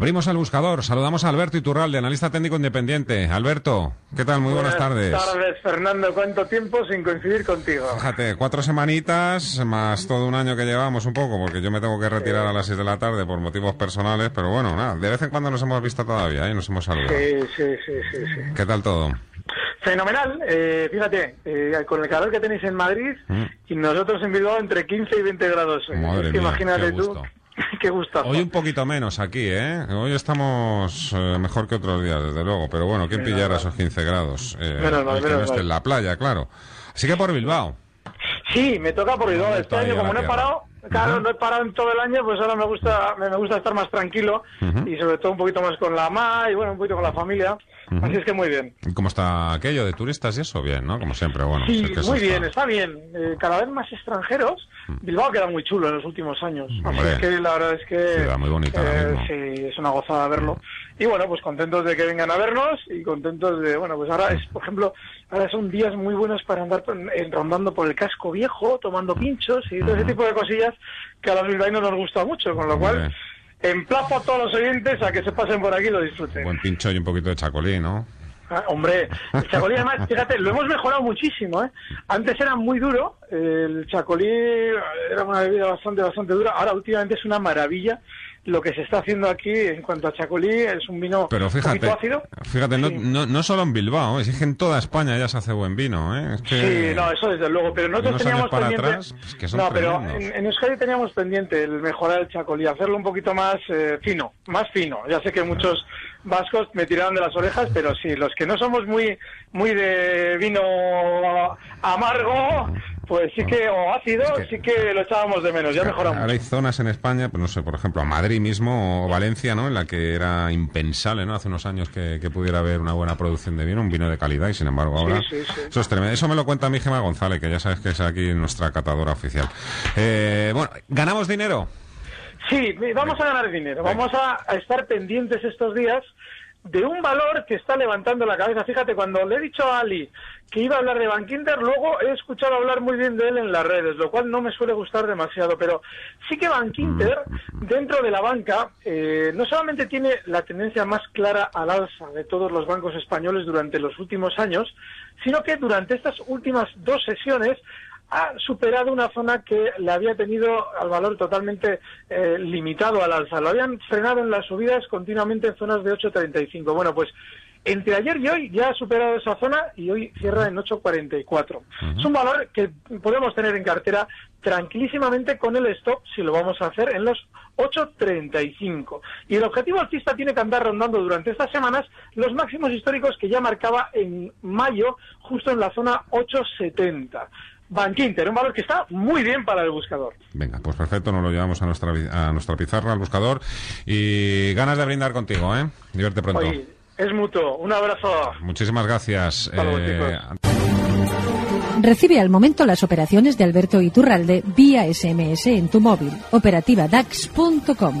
Abrimos el buscador. Saludamos a Alberto Iturralde, analista técnico independiente. Alberto, ¿qué tal? Muy buenas, tardes. Buenas tardes, Fernando. ¿Cuánto tiempo sin coincidir contigo? Fíjate, cuatro semanitas más todo un año que llevamos un poco, porque yo me tengo que retirar a las seis de la tarde por motivos personales, pero bueno, nada, de vez en cuando nos hemos visto todavía y nos hemos saludado. Sí, sí, sí, sí. sí. ¿Qué tal todo? Fenomenal. Eh, fíjate, eh, con el calor que tenéis en Madrid Mm. y nosotros en Bilbao entre 15 y 20 grados. Madre mía, imagínate qué tú. Qué gustazo. Hoy un poquito menos aquí, ¿eh? Hoy estamos eh, mejor que otros días, desde luego, pero bueno, ¿quién Menos pillara mal. esos 15 grados? Eh, Menos mal, el que no menos esté mal. en la playa, claro. Así que por Bilbao. Sí, me toca por Bilbao. Este año, como no he parado, claro, no he parado en todo el año, pues ahora me gusta, me, gusta estar más tranquilo Ujú. y sobre todo un poquito más con la ma y bueno, un poquito con la familia. Ujú. Así es que muy bien. ¿Y ¿Cómo está aquello de turistas y eso? Bien, ¿no? Como siempre, bueno. Sí, es que muy bien, está- está bien. Eh, cada vez más extranjeros. Bilbao queda muy chulo en los últimos años. Así Hombre, es que la verdad es que... eh, ciudad muy bonita mismo. Sí, es una gozada verlo. Y bueno, pues contentos de que vengan a vernos y contentos de... Bueno, pues ahora es, por ejemplo, ahora son días muy buenos para andar eh, rondando por el casco viejo, tomando pinchos y todo ese tipo de cosillas que a los bilbaínos nos gusta mucho. Con lo cual, emplazo a todos los oyentes a que se pasen por aquí y lo disfruten. Buen pincho y un poquito de chacolí, ¿no? Ah, hombre, el chacolí además, fíjate, lo hemos mejorado muchísimo, ¿eh? Antes era muy duro, el chacolí era una bebida bastante, bastante dura, ahora últimamente es una maravilla lo que se está haciendo aquí en cuanto a chacolí, es un vino Pero un fíjate, ácido. fíjate, no, Sí. no, no solo en Bilbao, es que en toda España ya se hace buen vino, ¿eh? Es que- Sí, no, eso desde luego, pero nosotros teníamos para pendiente... atrás, es que son no, pero en, en Euskadi teníamos pendiente el mejorar el chacolí, hacerlo un poquito más eh, fino, más fino. Ya sé que muchos vascos me tiraron de las orejas, pero sí, los que no somos muy muy de vino amargo, pues sí que, o ácido, Es que- sí que lo echábamos de menos, ya mejoramos. Ahora hay zonas en España, pues no sé, por ejemplo, a Madrid mismo o Valencia, ¿no? En la que era impensable, ¿no? Hace unos años que, que pudiera haber una buena producción de vino, un vino de calidad, y sin embargo ahora... sí, sí. Eso es tremendo. Eso me lo cuenta mi Gema González, que ya sabes que es aquí nuestra catadora oficial. Eh, bueno, ¿ganamos dinero? Sí, vamos a ganar dinero. Vamos a, a estar pendientes estos días de un valor que está levantando la cabeza. Fíjate, cuando le he dicho a Ali que iba a hablar de Bankinter, luego he escuchado hablar muy bien de él en las redes, lo cual no me suele gustar demasiado. Pero sí que Bankinter, dentro de la banca, eh, no solamente tiene la tendencia más clara al alza de todos los bancos españoles durante los últimos años, sino que durante estas últimas dos sesiones ha superado una zona que le había tenido al valor totalmente eh, limitado al alza. Lo habían frenado en las subidas continuamente en zonas de 8.35. Bueno, pues entre ayer y hoy ya ha superado esa zona y hoy cierra en 8.44. Es un valor que podemos tener en cartera tranquilísimamente con el stop si lo vamos a hacer en los 8.35. Y el objetivo alcista tiene que andar rondando durante estas semanas los máximos históricos que ya marcaba en mayo justo en la zona 8.70. Bankinter, un valor que está muy bien para el buscador. Venga, pues perfecto, nos lo llevamos a nuestra, a nuestra pizarra, al buscador. Y ganas de brindar contigo, ¿eh? Divierte pronto. Oye, es mutuo. Un abrazo. Muchísimas gracias. Hasta luego, Eh, Recibe al momento las operaciones de Alberto Iturralde vía SMS en tu móvil. Operativa DAX.com.